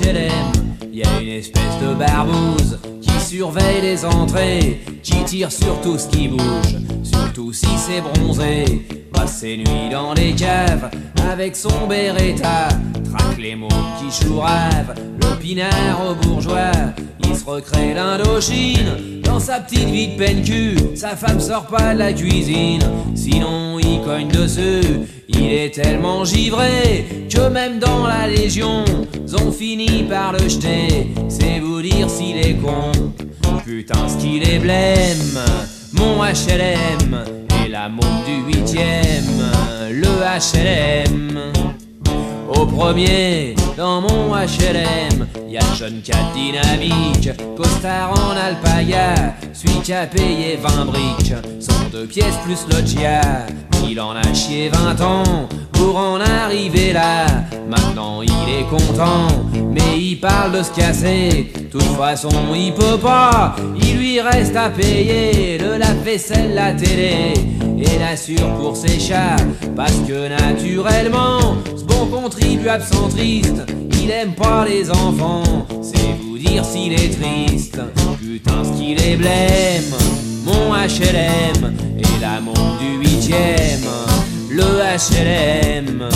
HLM, y a une espèce de barbouze qui surveille les entrées, qui tire sur tout ce qui bouge, surtout si c'est bronzé. Ses nuits dans les caves avec son Beretta, traque les mots qui chourave, le pinard au bourgeois, il se recrée l'Indochine. Dans sa petite vie de peine cul, sa femme sort pas de la cuisine, sinon il cogne dessus. Il est tellement givré que même dans la Légion, ont fini par le jeter. C'est vous dire s'il est con. Putain, ce qu'il est blême, mon HLM la montre du huitième, le HLM. Au premier, dans mon HLM, y a le jeune cat dynamique, costard en alpaga, celui qui a payé 20 briques, son deux pièces plus loggia. Il en a chié 20 ans pour en arriver là. Maintenant il est content, mais il parle de se casser. toute façon il peut pas, il lui reste à payer le lave-vaisselle, la télé et l'assure pour ses chats. Parce que naturellement, ce bon contribuable centriste, il aime pas les enfants. C'est vous dire s'il est triste, putain ce qu'il est blême. Mon HLM et la montre du huitième, le HLM.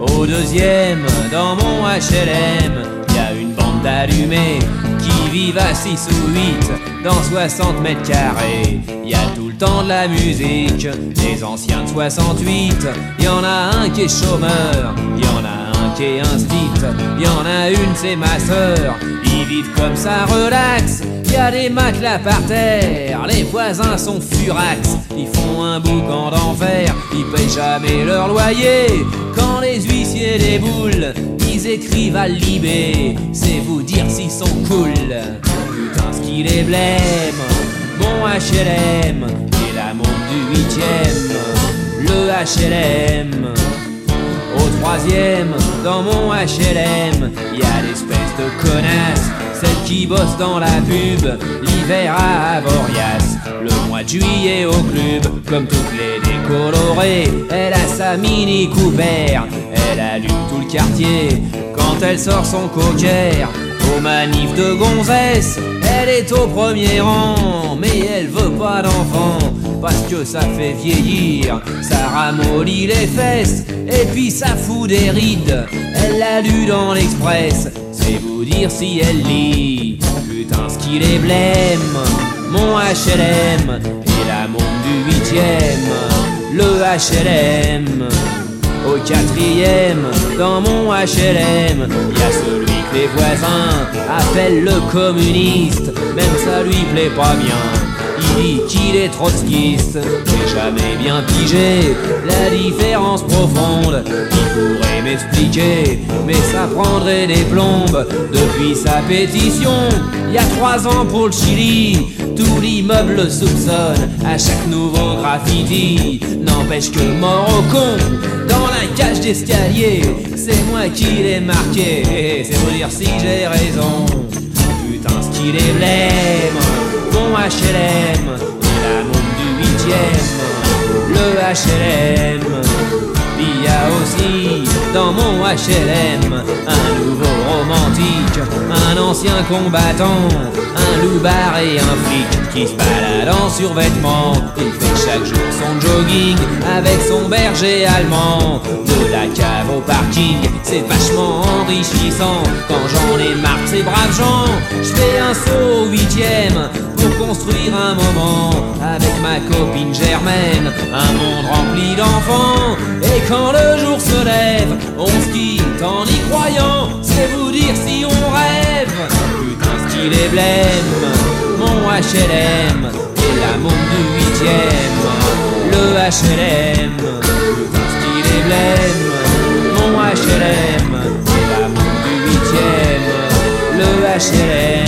Au deuxième, dans mon HLM, y a une bande d'allumés qui vivent à 6 ou 8 dans 60 mètres carrés. Y a tout le temps de la musique, des anciens de 68. Y en a un qui est chômeur, y en a un est instit. Y en a une, c'est ma sœur. Ils vivent comme ça, relax. Y a des matelas par terre, les voisins sont furax. Ils font un boucan d'enfer, ils payent jamais leur loyer. Quand les huissiers déboulent, ils écrivent à Libé. C'est vous dire s'ils sont cool. Putain, ce qu'il est blême. Mon HLM et la montre du huitième. Le HLM. Troisième, dans mon HLM, y a l'espèce de connasse, celle qui bosse dans la pub, l'hiver à Avoriaz, le mois de juillet au club, comme toutes les décolorées, elle a sa mini Cooper, elle allume tout le quartier, quand elle sort son cocker, aux manifs de gonzesse, elle est au premier rang, mais elle veut pas d'enfant, parce que ça fait vieillir, ça ramollit les fesses, et puis ça fout des rides. Elle l'a lu dans l'Express, c'est vous dire si elle lit. Putain, ce qu'il est blême, mon HLM, et la montre du huitième, le HLM. Au quatrième, dans mon HLM, y a celui que les voisins appellent le communiste, même ça lui plaît pas bien. Qu'il est trotskiste, j'ai jamais bien pigé la différence profonde. Il pourrait m'expliquer, mais ça prendrait des plombes. Depuis sa pétition, il y a trois ans pour le Chili, tout l'immeuble le soupçonne à chaque nouveau graffiti. N'empêche que mort au con, dans la cage d'escalier, c'est moi qui l'ai marqué. C'est pour dire si j'ai raison. Putain, ce qu'il est blême, mon HLM, la montre du huitième, le HLM. Il y a aussi dans mon HLM un nouveau romantique, un ancien combattant, un loupard et un flic qui se balade en survêtement. Il fait chaque jour son jogging avec son berger allemand. De la cave au parking, c'est vachement enrichissant. Quand j'en ai marre ces braves gens, je fais un saut au huitième pour construire un moment avec ma copine Germaine. Un monde rempli d'enfants. Et quand le jour se lève, on se quitte en y croyant. C'est vous dire si on rêve. Putain, qu'il est blême. Mon HLM et la montre du huitième. Le HLM. Putain, qu'il est blême. Mon HLM et la montre du huitième. Le HLM.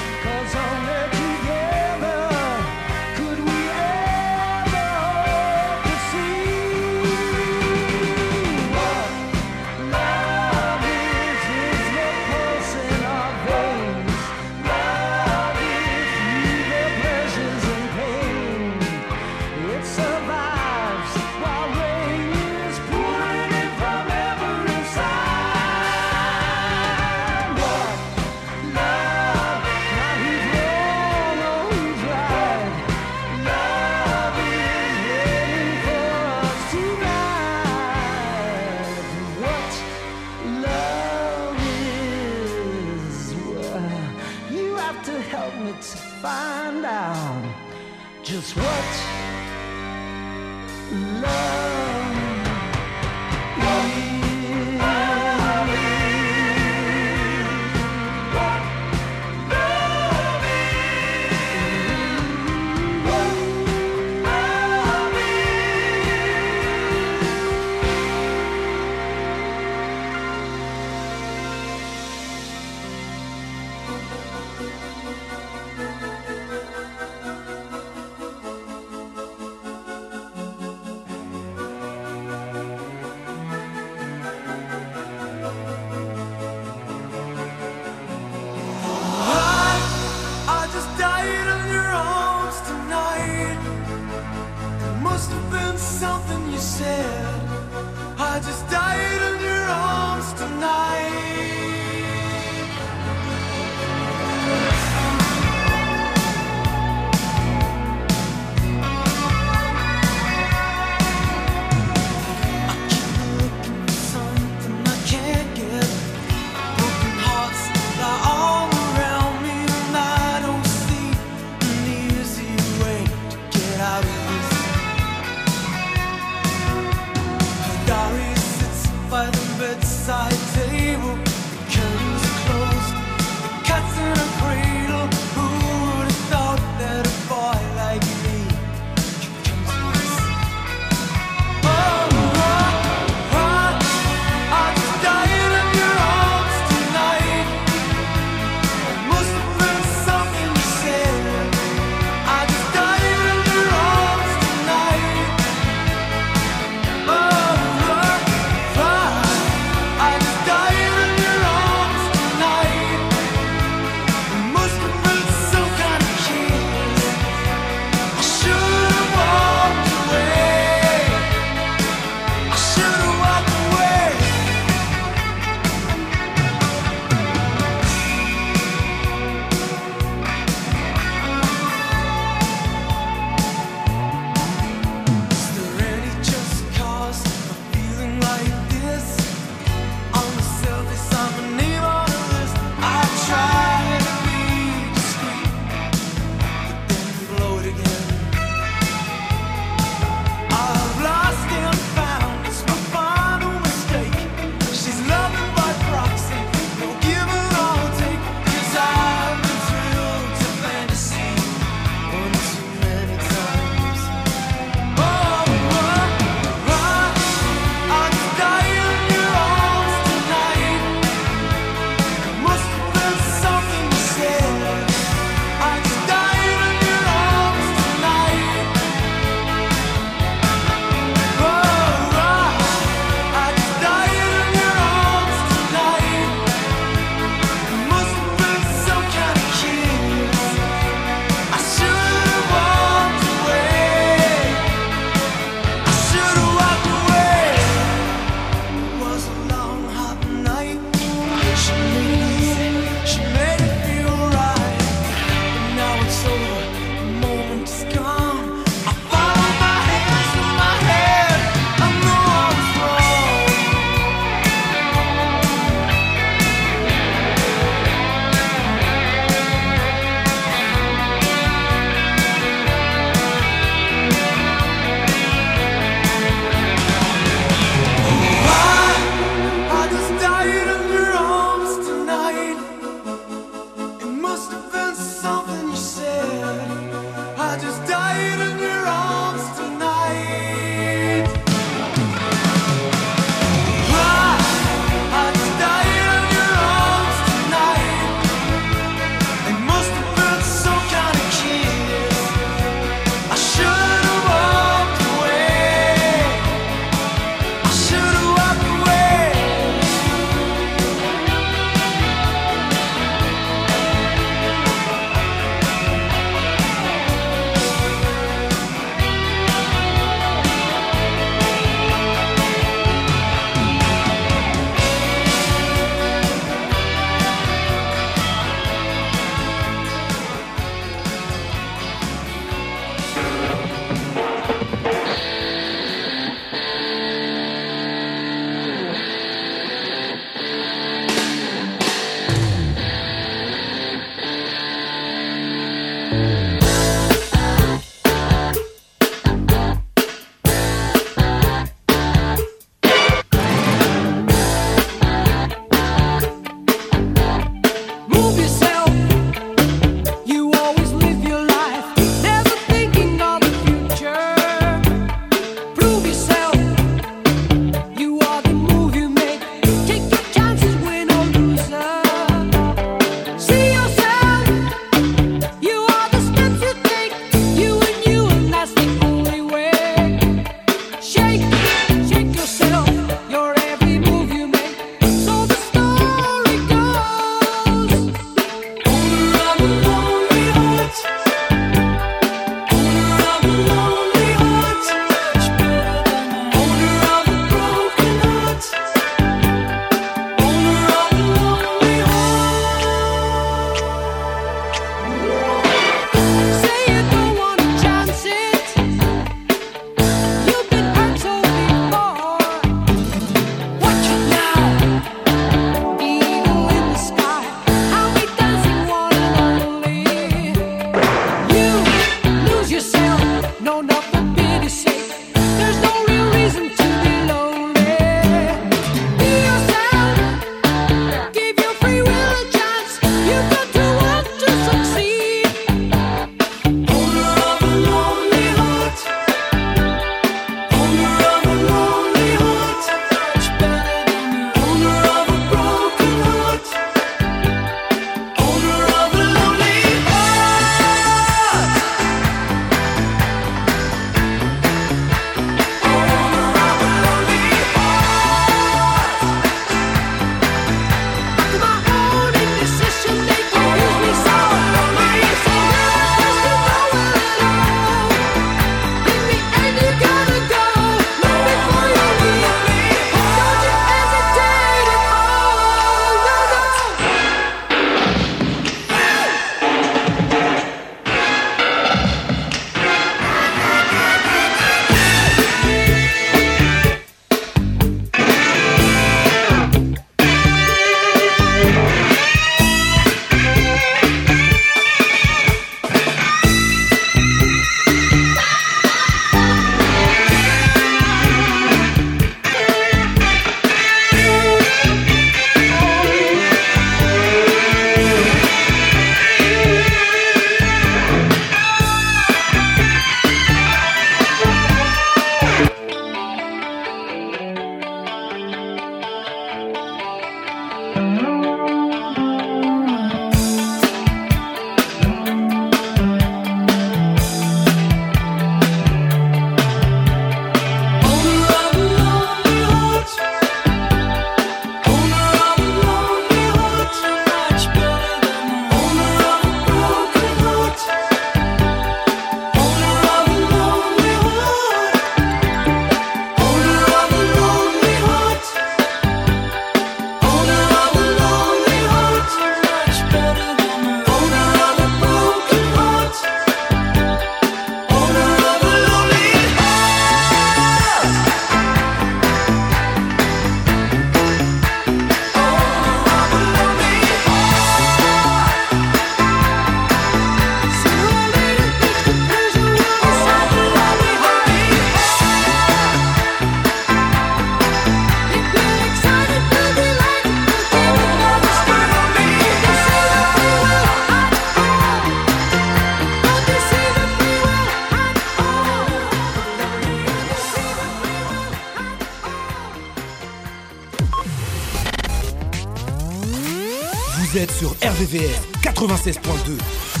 RVVS 96.2.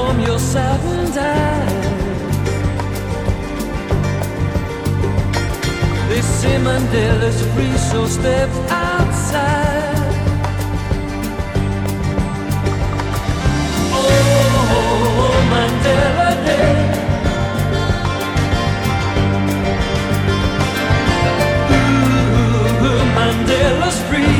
from your saddened eyes. They say Mandela's free, so step outside. Oh, Mandela Day. Ooh, Mandela's free.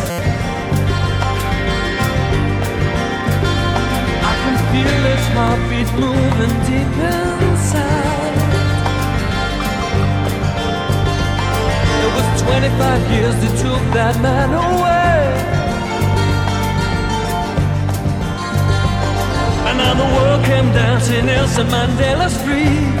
heartbeat moving deep inside. It was 25 years that took that man away. And now the world came dancing Nelson Mandela Street.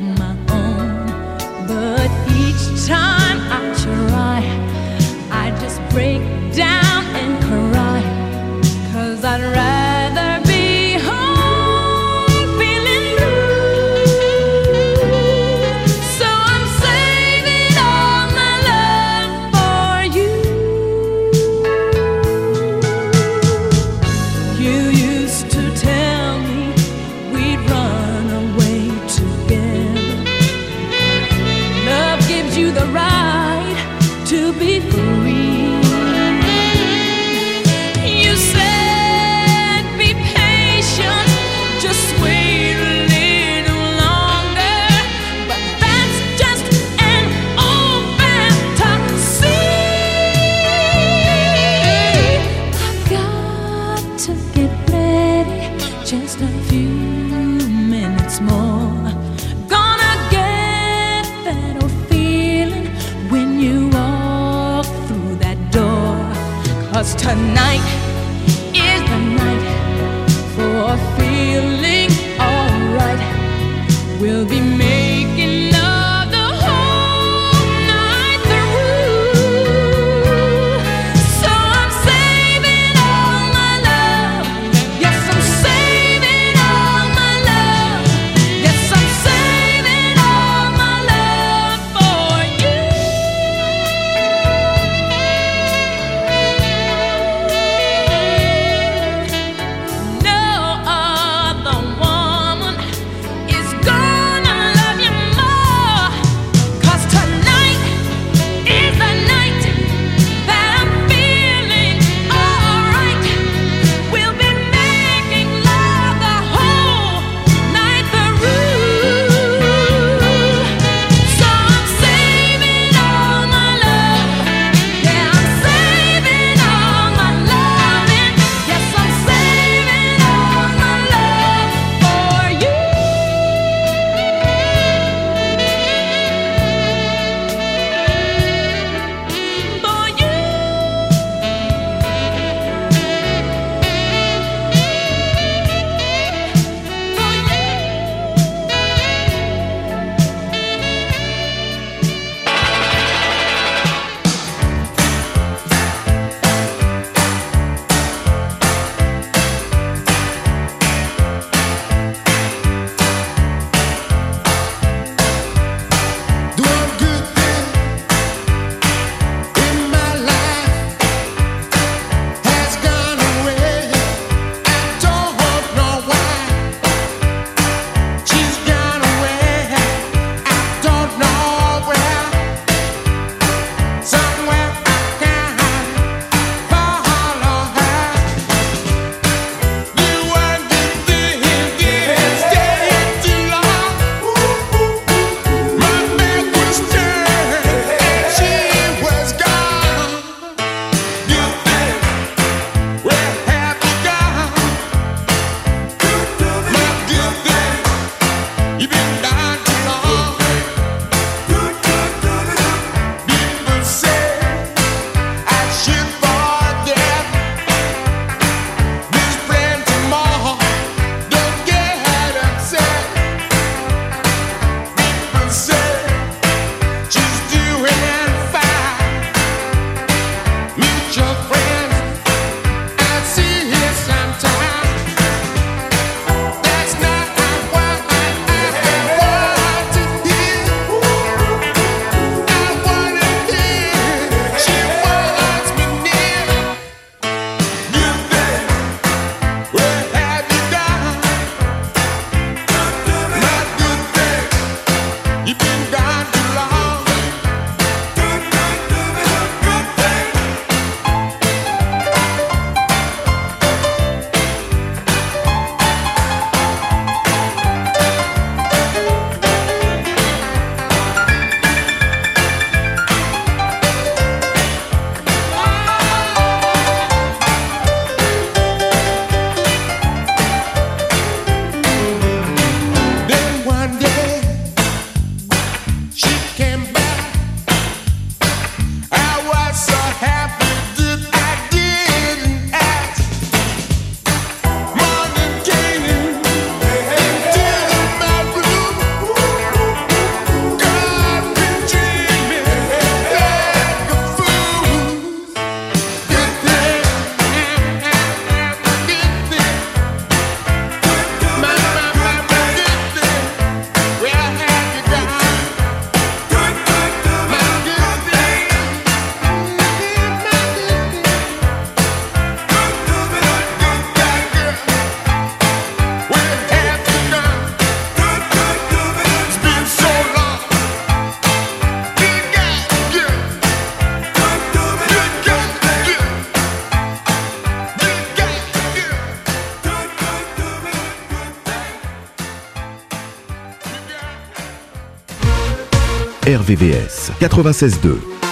My. RVVS 96.2.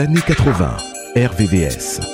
années 80. RVVS.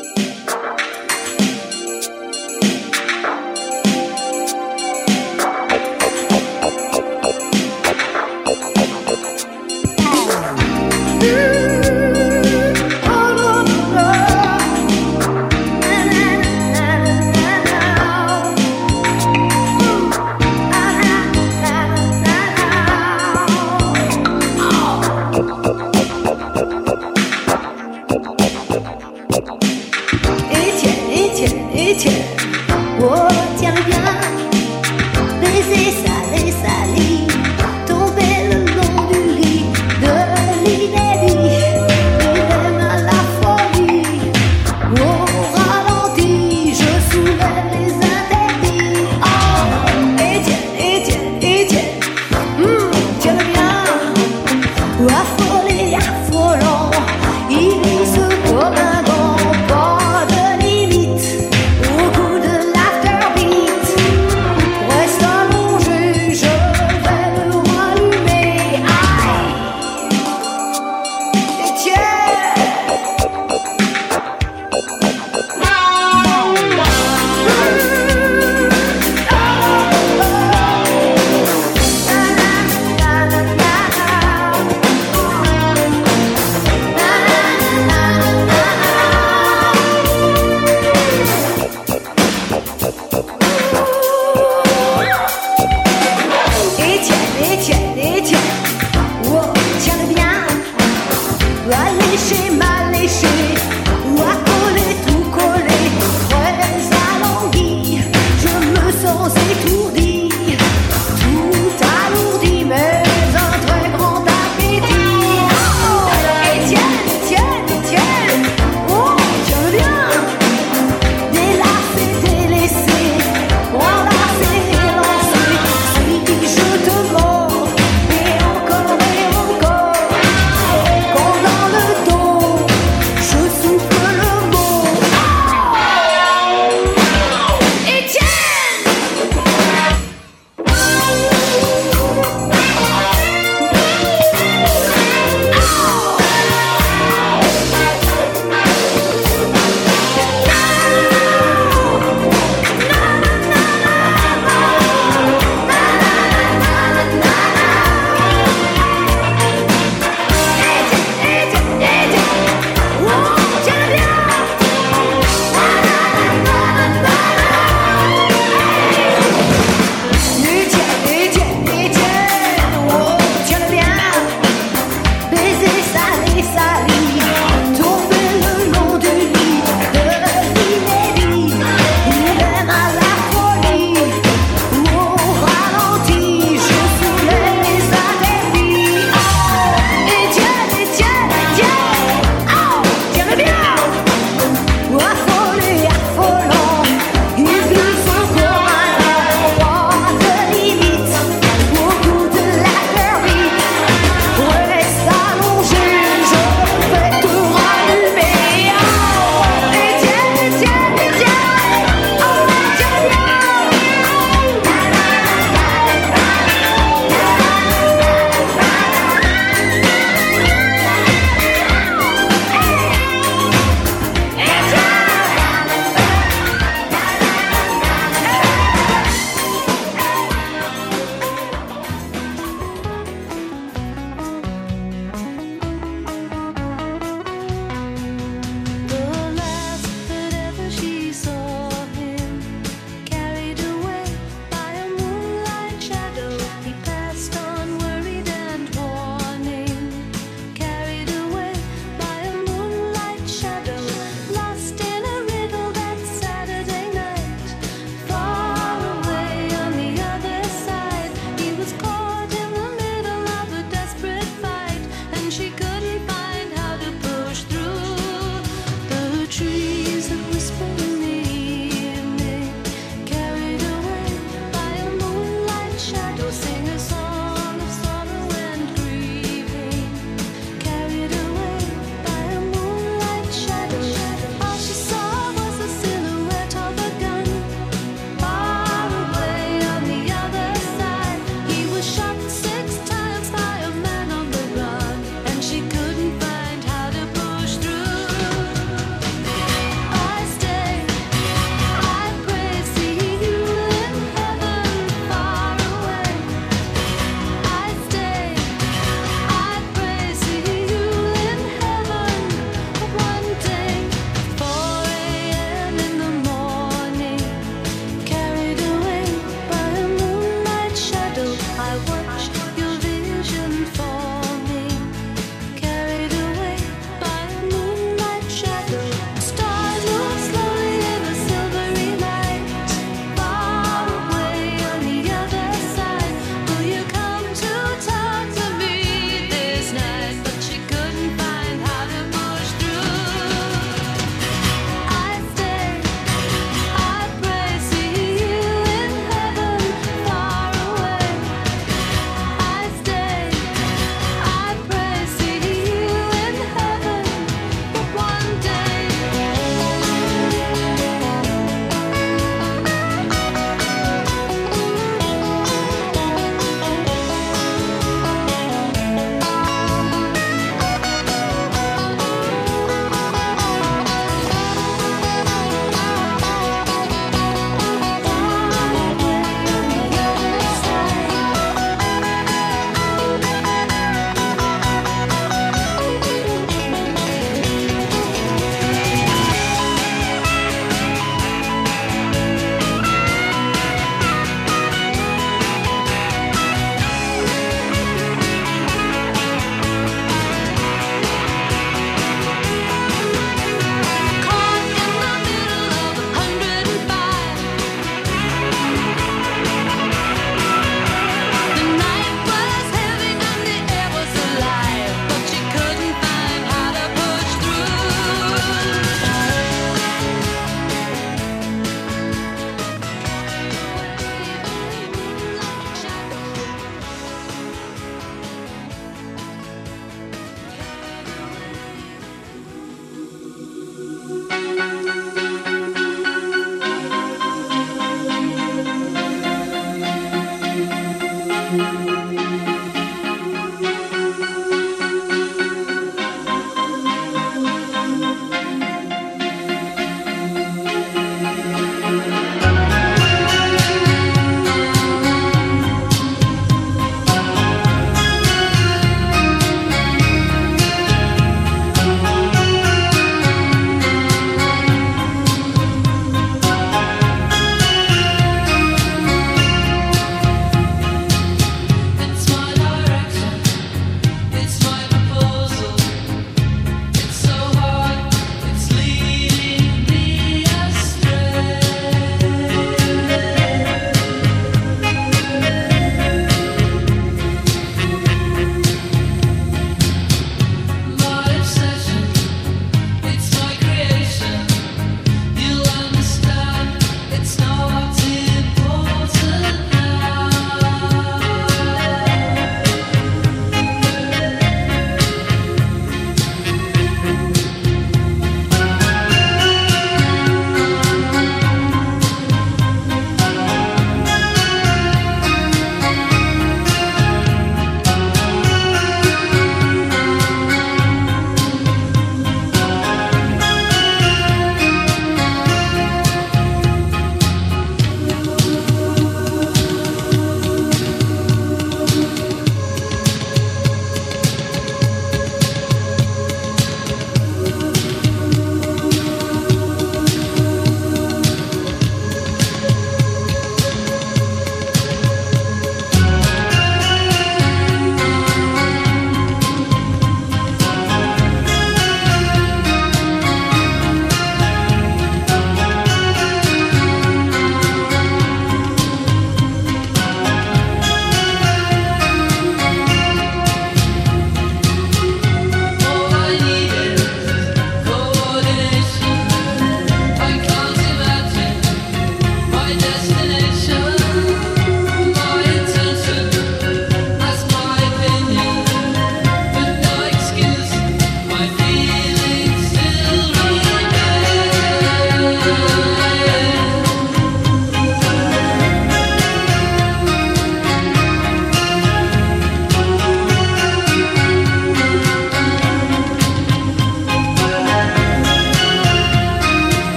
rough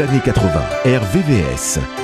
années 80. RVVS